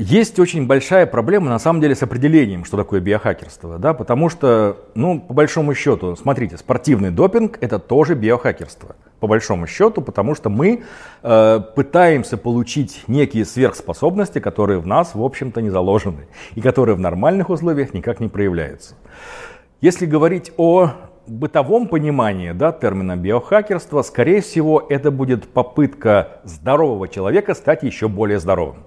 есть очень большая проблема, на самом деле, с определением, что такое биохакерство. Да? Потому что, ну, по большому счету, смотрите, спортивный допинг – это тоже биохакерство. По большому счету, потому что мы э, пытаемся получить некие сверхспособности, которые в нас, в общем-то, не заложены. И которые в нормальных условиях никак не проявляются. Если говорить о бытовом понимании да, термина биохакерство, скорее всего, это будет попытка здорового человека стать еще более здоровым.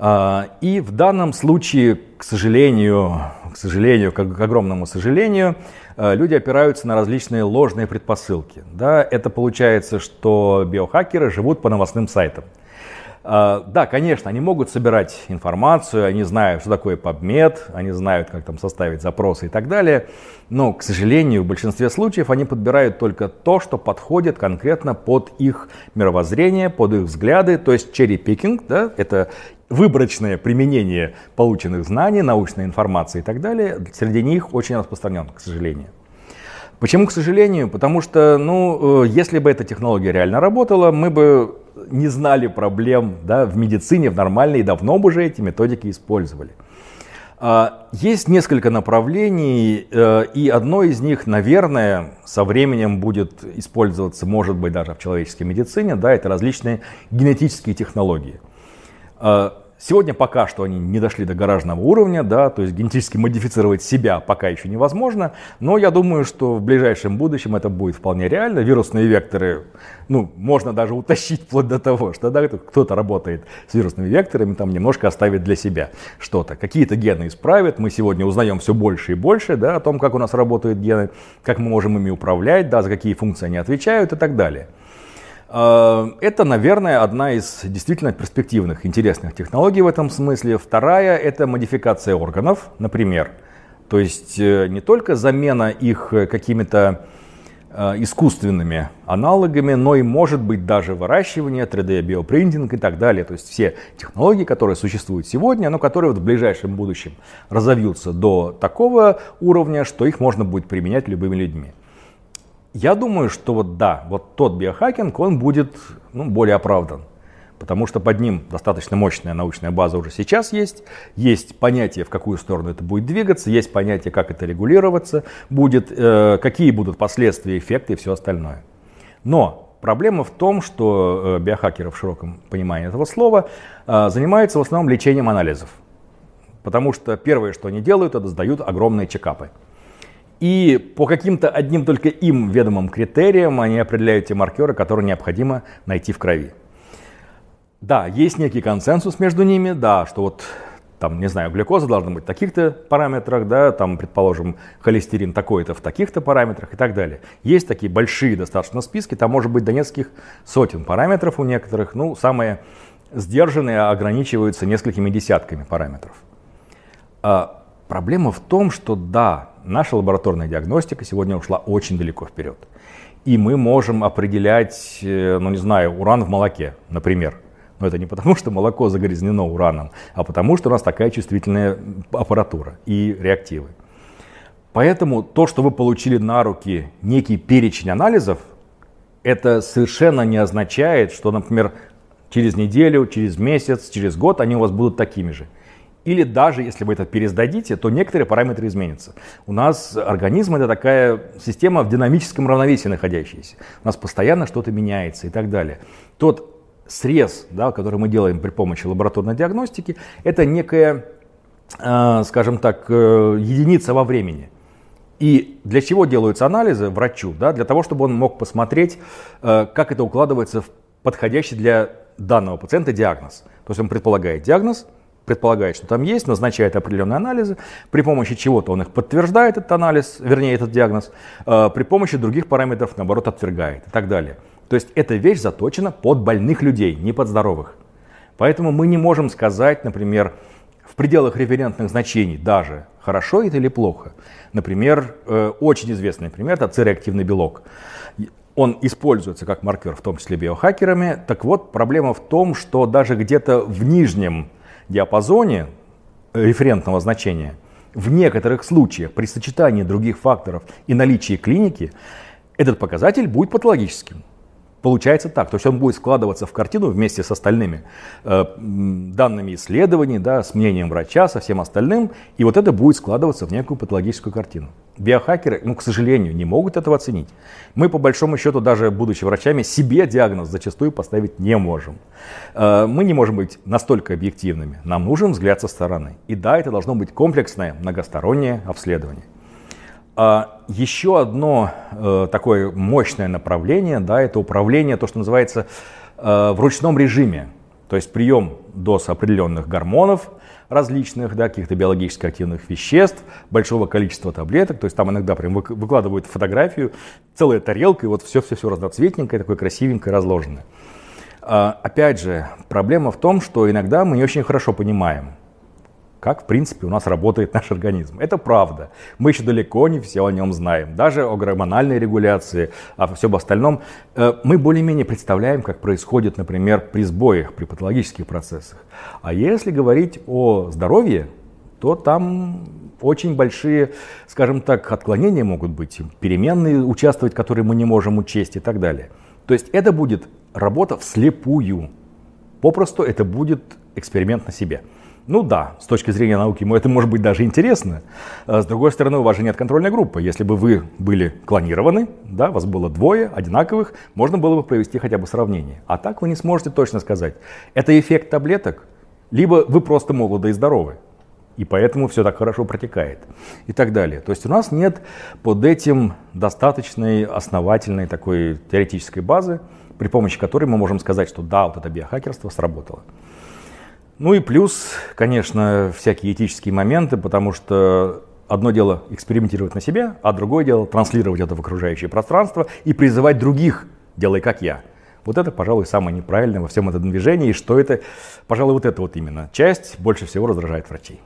А, и в данном случае, к сожалению, к сожалению, к огромному сожалению, а, люди опираются на различные ложные предпосылки. Да, это получается, что биохакеры живут по новостным сайтам. А, да, конечно, они могут собирать информацию, они знают, что такое PubMed, они знают, как там составить запросы и так далее. Но, к сожалению, в большинстве случаев они подбирают только то, что подходит конкретно под их мировоззрение, под их взгляды. То есть черри-пикинг, да, это выборочное применение полученных знаний, научной информации и так далее. Среди них очень распространен, к сожалению. Почему, к сожалению? Потому что, ну, э, если бы эта технология реально работала, мы бы не знали проблем да, в медицине, в нормальной, и давно бы уже эти методики использовали. А, есть несколько направлений, э, и одно из них, наверное, со временем будет использоваться, может быть, даже в человеческой медицине, да, это различные генетические технологии. Сегодня пока что они не дошли до гаражного уровня, да, то есть генетически модифицировать себя пока еще невозможно, но я думаю, что в ближайшем будущем это будет вполне реально. Вирусные векторы, ну, можно даже утащить вплоть до того, что да, кто-то работает с вирусными векторами, там немножко оставит для себя что-то. Какие-то гены исправят, мы сегодня узнаем все больше и больше, да, о том, как у нас работают гены, как мы можем ими управлять, да, за какие функции они отвечают и так далее. Э, это, наверное, одна из действительно перспективных, интересных технологий в этом смысле. Вторая – это модификация органов, например. То есть э, не только замена их э, какими-то искусственными аналогами, но и может быть даже выращивание, 3D-биопринтинг и так далее. То есть все технологии, которые существуют сегодня, но которые в ближайшем будущем разовьются до такого уровня, что их можно будет применять любыми людьми. Я думаю, что вот да, вот тот биохакинг, он будет ну, более оправдан. Потому что под ним достаточно мощная научная база уже сейчас есть. Есть понятие, в какую сторону это будет двигаться, есть понятие, как это регулироваться будет, э, какие будут последствия, эффекты и все остальное. Но проблема в том, что э, биохакеры в широком понимании этого слова э, занимаются в основном лечением анализов. Потому что первое, что они делают, это сдают огромные чекапы. И по каким-то одним только им ведомым критериям они определяют те маркеры, которые необходимо найти в крови. Да, есть некий консенсус между ними, да, что вот там, не знаю, глюкоза должна быть в таких-то параметрах, да, там, предположим, холестерин такой-то в таких-то параметрах и так далее. Есть такие большие достаточно списки, там может быть до нескольких сотен параметров у некоторых, ну, самые сдержанные ограничиваются несколькими десятками параметров. А проблема в том, что да, наша лабораторная диагностика сегодня ушла очень далеко вперед. И мы можем определять, э, ну не знаю, уран в молоке, например. Но это не потому, что молоко загрязнено ураном, а потому, что у нас такая чувствительная аппаратура и реактивы. Поэтому то, что вы получили на руки некий перечень анализов, это совершенно не означает, что, например, через неделю, через месяц, через год они у вас будут такими же. Или даже если вы это пересдадите, то некоторые параметры изменятся. У нас организм это такая система в динамическом равновесии находящаяся. У нас постоянно что-то меняется и так далее. Тот срез, да, который мы делаем при помощи лабораторной диагностики, это некая, э, скажем так, э, единица во времени. И для чего делаются анализы врачу? Да, для того, чтобы он мог посмотреть, э, как это укладывается в подходящий для данного пациента диагноз. То есть он предполагает диагноз, предполагает, что там есть, назначает определенные анализы, при помощи чего-то он их подтверждает, этот анализ, вернее, этот диагноз, э, при помощи других параметров, наоборот, отвергает и так далее. То есть эта вещь заточена под больных людей, не под здоровых. Поэтому мы не можем сказать, например, в пределах референтных значений даже, хорошо это или плохо. Например, э, очень известный пример – это цереактивный белок. Он используется как маркер, в том числе биохакерами. Так вот, проблема в том, что даже где-то в нижнем диапазоне референтного значения, в некоторых случаях при сочетании других факторов и наличии клиники, этот показатель будет патологическим. Получается так, то есть он будет складываться в картину вместе с остальными э, данными исследований, да, с мнением врача, со всем остальным, и вот это будет складываться в некую патологическую картину. Биохакеры, ну, к сожалению, не могут этого оценить. Мы, по большому счету, даже будучи врачами, себе диагноз зачастую поставить не можем. Э, мы не можем быть настолько объективными. Нам нужен взгляд со стороны. И да, это должно быть комплексное, многостороннее обследование. А еще одно э, такое мощное направление, да, это управление, то, что называется э, в ручном режиме. То есть прием доз определенных гормонов различных, да, каких-то биологически активных веществ, большого количества таблеток. То есть там иногда прям выкладывают фотографию, целая тарелка, и вот все-все-все разноцветненькое, такое красивенькое, разложенное. А, опять же, проблема в том, что иногда мы не очень хорошо понимаем, как, в принципе, у нас работает наш организм. Это правда. Мы еще далеко не все о нем знаем. Даже о гормональной регуляции, о всем остальном. Э, мы более-менее представляем, как происходит, например, при сбоях, при патологических процессах. А если говорить о здоровье, то там очень большие, скажем так, отклонения могут быть, переменные участвовать, которые мы не можем учесть и так далее. То есть это будет работа вслепую. Попросту это будет эксперимент на себе. Ну да, с точки зрения науки ему это может быть даже интересно. А с другой стороны, у вас же нет контрольной группы. Если бы вы были клонированы, да, вас было двое одинаковых, можно было бы провести хотя бы сравнение. А так вы не сможете точно сказать, это эффект таблеток, либо вы просто молоды и здоровы. И поэтому все так хорошо протекает. И так далее. То есть у нас нет под этим достаточной основательной такой теоретической базы, при помощи которой мы можем сказать, что да, вот это биохакерство сработало. Ну и плюс, конечно, всякие этические моменты, потому что одно дело экспериментировать на себе, а другое дело транслировать это в окружающее пространство и призывать других «делай как я». Вот это, пожалуй, самое неправильное во всем этом движении, и что это, пожалуй, вот эта вот именно часть больше всего раздражает врачей.